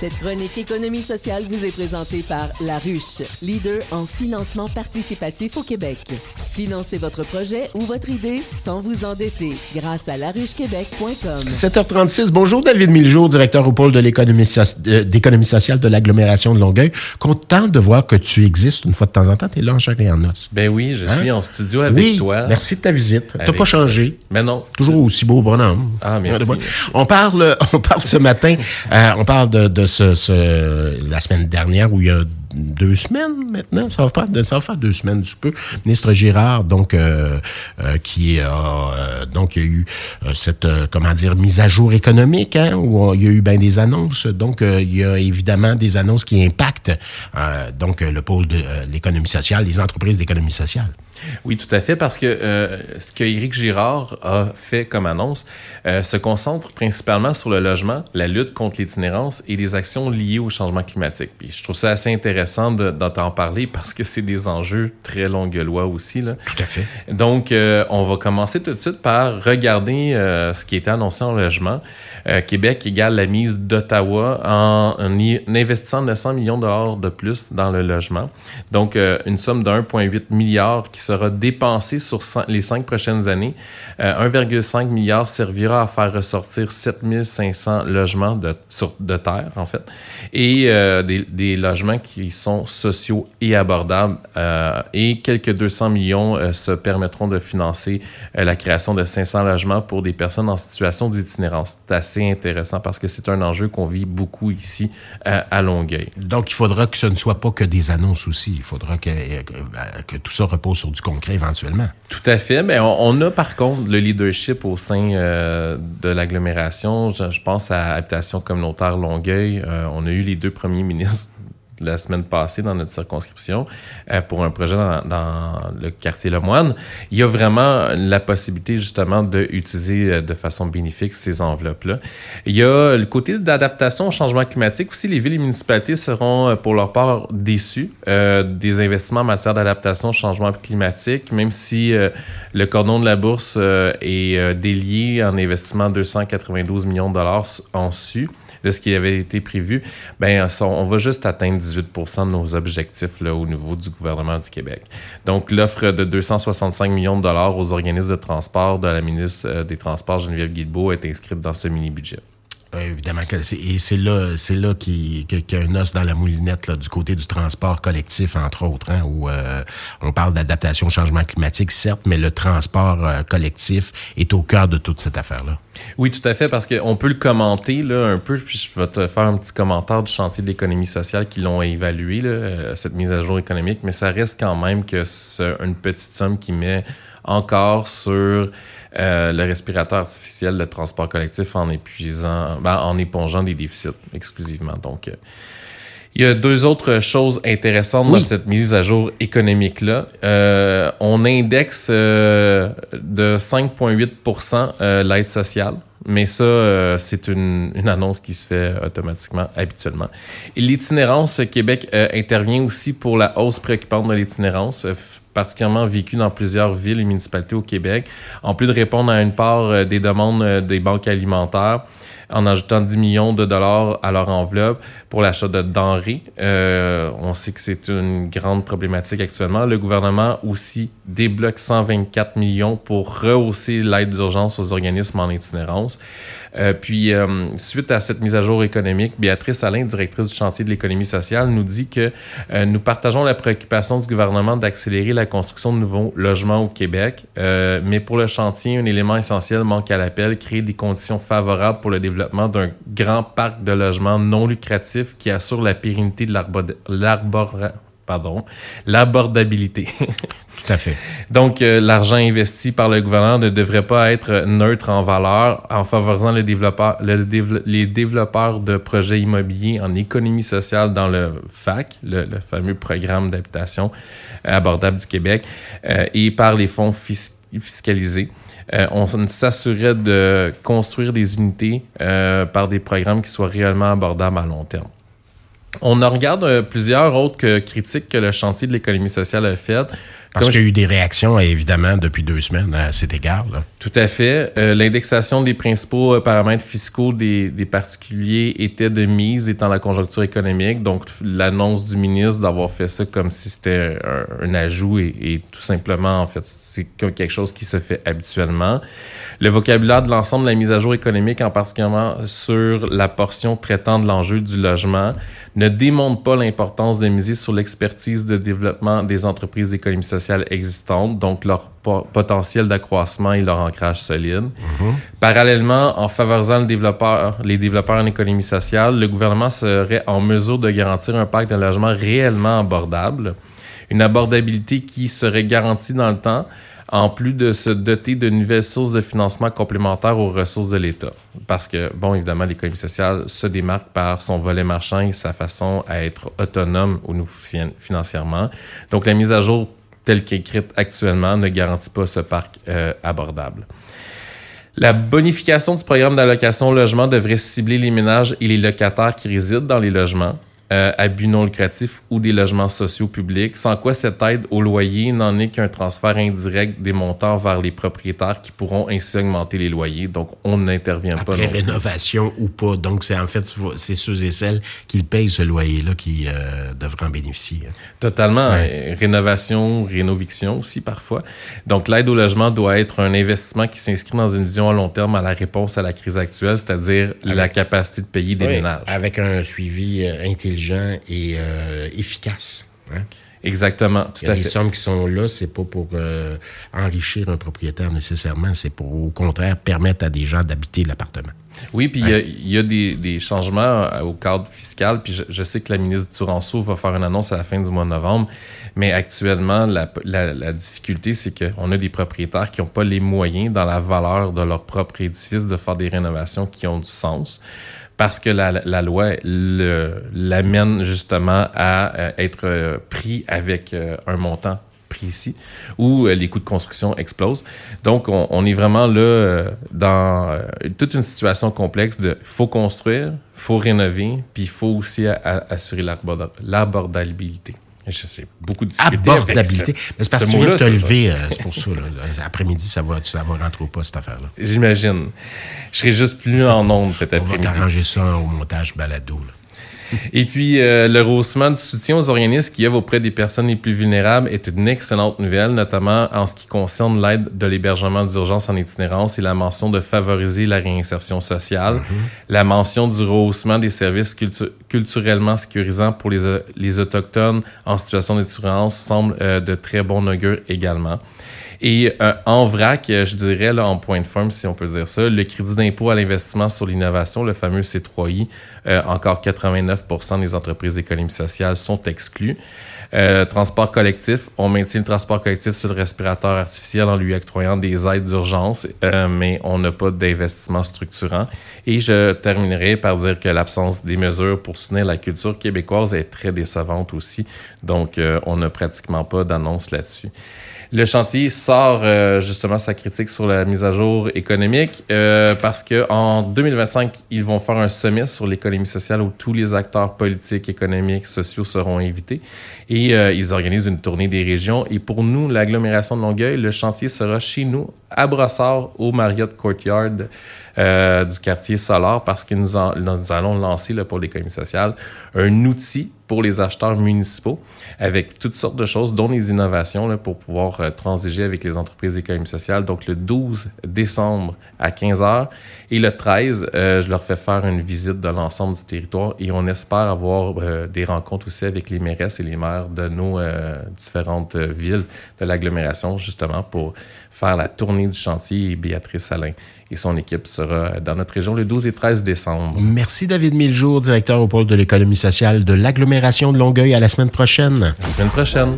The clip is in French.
Cette chronique économie sociale vous est présentée par La Ruche, leader en financement participatif au Québec. Financez votre projet ou votre idée sans vous endetter grâce à laruchequebec.com. 7h36. Bonjour David Miljour, directeur au pôle de l'économie euh, d'économie sociale de l'agglomération de Longueuil. Content de voir que tu existes une fois de temps en temps. Tu es là en chair et en os. Ben oui, je Hein? suis en studio avec oui, toi. merci de ta visite. T'as pas changé. Mais non. Toujours aussi beau bonhomme. Ah, merci. On parle, on parle ce matin, euh, on parle de, de la semaine dernière où il y a deux semaines maintenant, ça va faire, ça va faire deux semaines du peu. Ministre Girard, donc euh, euh, qui a euh, donc il y a eu cette comment dire mise à jour économique, hein, où il y a eu bien des annonces. Donc il y a évidemment des annonces qui impactent donc le pôle de l'économie sociale, les entreprises d'économie sociale. Oui, tout à fait, parce que euh, ce que Éric Girard a fait comme annonce euh, se concentre principalement sur le logement, la lutte contre l'itinérance et les actions liées au changement climatique. Puis je trouve ça assez intéressant de- d'en t'en parler parce que c'est des enjeux très longue loi aussi. Là. Tout à fait. Donc, euh, on va commencer tout de suite par regarder ce qui est annoncé en logement. Québec égale la mise d'Ottawa en, en y- en investissant 900 millions de dollars de plus dans le logement. Donc, une somme de 1,8 milliard qui sera dépensée sur les cinq prochaines années. Euh, 1,5 milliard servira à faire ressortir 7500 logements de, sur, de terre, en fait, et euh, des, des logements qui sont sociaux et abordables. euh, et quelques 200 millions euh, se permettront de financer euh, la création de 500 logements pour des personnes en situation d'itinérance. C'est assez intéressant parce que c'est un enjeu qu'on vit beaucoup ici euh, à Longueuil. Donc, il faudra que ce ne soit pas que des annonces aussi. Il faudra que, que, que tout ça repose sur du concret éventuellement. Tout à fait. Mais on, a par contre le leadership au sein euh, de l'agglomération. Je, je pense à Habitation communautaire Longueuil. Euh, on a eu les deux premiers ministres la semaine passée dans notre circonscription euh, pour un projet dans, le quartier Lemoine. Il y a vraiment la possibilité justement d'utiliser euh, de façon bénéfique ces enveloppes-là. Il y a le côté d'adaptation au changement climatique aussi. Les villes et municipalités seront euh, pour leur part déçues des investissements en matière d'adaptation au changement climatique, même si le cordon de la bourse est délié en investissement de 292 millions de dollars en su de ce qui avait été prévu, ben on va juste atteindre 18 de nos objectifs au niveau du gouvernement du Québec. Donc, l'offre de 265 millions de dollars aux organismes de transport de la ministre euh, des Transports, Geneviève Guilbeault, est inscrite dans ce mini-budget. Euh, évidemment, que c'est- et c'est là, c'est là qu'il y a un os dans la moulinette du côté du transport collectif, entre autres, hein, où euh, on parle d'adaptation au changement climatique, certes, mais le transport euh, collectif est au cœur de toute cette affaire-là. Oui, tout à fait, parce qu'on peut le commenter un peu, puis je vais te faire un petit commentaire du chantier de l'économie sociale qui l'ont évalué, là, cette mise à jour économique, mais ça reste quand même que c'est une petite somme qui met encore sur euh, le respirateur artificiel de transport collectif en épuisant, ben, en épongeant des déficits exclusivement. Donc, euh, il y a deux autres choses intéressantes Oui. dans cette mise à jour économique-là. Euh, on indexe de 5,8% euh, l'aide sociale. Mais ça, euh, c'est une, une annonce qui se fait automatiquement, habituellement. Et l'itinérance, Québec euh, intervient aussi pour la hausse préoccupante de l'itinérance, particulièrement vécue dans plusieurs villes et municipalités au Québec. En plus de répondre à une part euh, des demandes euh, des banques alimentaires, en ajoutant 10 millions de dollars à leur enveloppe pour l'achat de denrées. Euh, on sait que c'est une grande problématique actuellement. Le gouvernement aussi débloque 124 millions pour rehausser l'aide d'urgence aux organismes en itinérance. Euh, puis, euh, suite à cette mise à jour économique, Béatrice Alain, directrice du chantier de l'économie sociale, nous dit que nous partageons la préoccupation du gouvernement d'accélérer la construction de nouveaux logements au Québec. Mais pour le chantier, un élément essentiel manque à l'appel, créer des conditions favorables pour le développement d'un grand parc de logements non lucratifs qui assure la pérennité de l'arbo- l'arbor... Pardon, l'abordabilité. Tout à fait. Donc, euh, l'argent investi par le gouvernement ne devrait pas être neutre en valeur en favorisant le développeur, le dévelop- les développeurs de projets immobiliers en économie sociale dans le FAC, le, le fameux programme d'habitation abordable du Québec, euh, et par les fonds fis- fiscalisés. Euh, on s'assurait de construire des unités euh, par des programmes qui soient réellement abordables à long terme. On en regarde euh, plusieurs autres que- critiques que le chantier de l'économie sociale a faites. Parce qu'il y a eu des réactions, évidemment, depuis deux semaines à cet égard. Là. Tout à fait. Euh, l'indexation des principaux euh, paramètres fiscaux des, des, particuliers était de mise étant la conjoncture économique. Donc, l'annonce du ministre d'avoir fait ça comme si c'était un, un, ajout et, et, tout simplement, en fait, c'est quelque chose qui se fait habituellement. Le vocabulaire de l'ensemble de la mise à jour économique, en particulièrement sur la portion traitant de l'enjeu du logement, ne démontre pas l'importance de miser sur l'expertise de développement des entreprises d'économie sociale existantes, donc leur potentiel d'accroissement et leur ancrage solide. Mm-hmm. Parallèlement, en favorisant le développeur, les développeurs en économie sociale, le gouvernement serait en mesure de garantir un parc de logement réellement abordable, une abordabilité qui serait garantie dans le temps, en plus de se doter de nouvelles sources de financement complémentaires aux ressources de l'État. Parce que, bon, évidemment, l'économie sociale se démarque par son volet marchand et sa façon à être autonome au niveau financièrement. Donc, la mise à jour telle qu'écrite actuellement ne garantit pas ce parc euh, abordable. La bonification du programme d'allocation logement devrait cibler les ménages et les locataires qui résident dans les logements euh, à but non lucratif ou des logements sociaux publics, sans quoi cette aide au loyer n'en est qu'un transfert indirect des montants vers les propriétaires qui pourront ainsi augmenter les loyers. Donc, on n'intervient pas. Après rénovation ou pas. Donc, c'est en fait, c'est ceux et celles qui payent ce loyer-là qui euh, devraient en bénéficier. Totalement. Ouais. Rénovation, rénoviction aussi parfois. Donc, l'aide au logement doit être un investissement qui s'inscrit dans une vision à long terme à la réponse à la crise actuelle, c'est-à-dire la capacité de payer des oui, ménages. Avec un suivi euh, intelligent et euh, efficace. Hein? Exactement. Tout Il y a à des fait. sommes qui sont là, c'est pas pour euh, enrichir un propriétaire nécessairement, c'est pour au contraire permettre à des gens d'habiter l'appartement. Oui, puis il y, y, a des, des, changements au cadre fiscal, puis je, je, sais que la ministre Turanceau va faire une annonce à la fin du mois de novembre, mais actuellement, la, la, la difficulté, c'est qu'on a des propriétaires qui n'ont pas les moyens, dans la valeur de leur propre édifice, de faire des rénovations qui ont du sens parce que la, la loi l'amène justement à euh, être euh, pris avec euh, un montant précis où les coûts de construction explosent. Donc, on, on est vraiment là dans toute une situation complexe de faut construire, faut rénover, puis il faut aussi assurer l'abordabilité. Sais, beaucoup de. Abordabilité. Mais c'est parce que tu viens de te lever, euh, c'est pour ça. Après-midi, ça va, ça va rentrer au pas, cette affaire-là. J'imagine. Je serai juste plus en onde cet après-midi. On va t'arranger ça au montage balado. Là. Et puis, euh, le rehaussement du soutien aux organismes qui œuvrent auprès des personnes les plus vulnérables est une excellente nouvelle, notamment en ce qui concerne l'aide de l'hébergement d'urgence en itinérance et la mention de favoriser la réinsertion sociale, mm -hmm. la mention du rehaussement des services cultu culturellement sécurisants pour les, les Autochtones en situation d'itinérance semble euh, de très bon augure également. Et euh, en vrac, je dirais, là, en point de forme, si on peut dire ça, le crédit d'impôt à l'investissement sur l'innovation, le fameux C3I, euh, encore 89% des entreprises d'économie sociale sont exclues. Euh, transport collectif, on maintient le transport collectif sur le respirateur artificiel en lui octroyant des aides d'urgence, euh, mais on n'a pas d'investissement structurant. Et je terminerai par dire que l'absence des mesures pour soutenir la culture québécoise est très décevante aussi. Donc, euh, on n'a pratiquement pas d'annonce là-dessus. Le chantier sort justement sa critique sur la mise à jour économique parce que en 2025, ils vont faire un sommet sur l'économie sociale où tous les acteurs politiques, économiques, sociaux seront invités et euh, ils organisent une tournée des régions. Et pour nous, l'agglomération de Longueuil, le chantier sera chez nous à Brossard au Marriott Courtyard. Euh, du quartier Solar parce que nous allons lancer là, pour l'économie sociale un outil pour les acheteurs municipaux avec toutes sortes de choses, dont les innovations pour pouvoir euh, transiger avec les entreprises d'économie sociale. Donc, le 12 décembre à 15h et le 13, euh, je leur fais faire une visite de l'ensemble du territoire et on espère avoir euh, des rencontres aussi avec les mairesses et les maires de nos différentes villes de l'agglomération, justement pour faire la tournée du chantier Béatrice Alain et son équipe sera dans notre région le 12 et 13 décembre. Merci David Miljour, directeur au pôle de l'économie sociale de l'agglomération de Longueuil. À la semaine prochaine. À la semaine prochaine.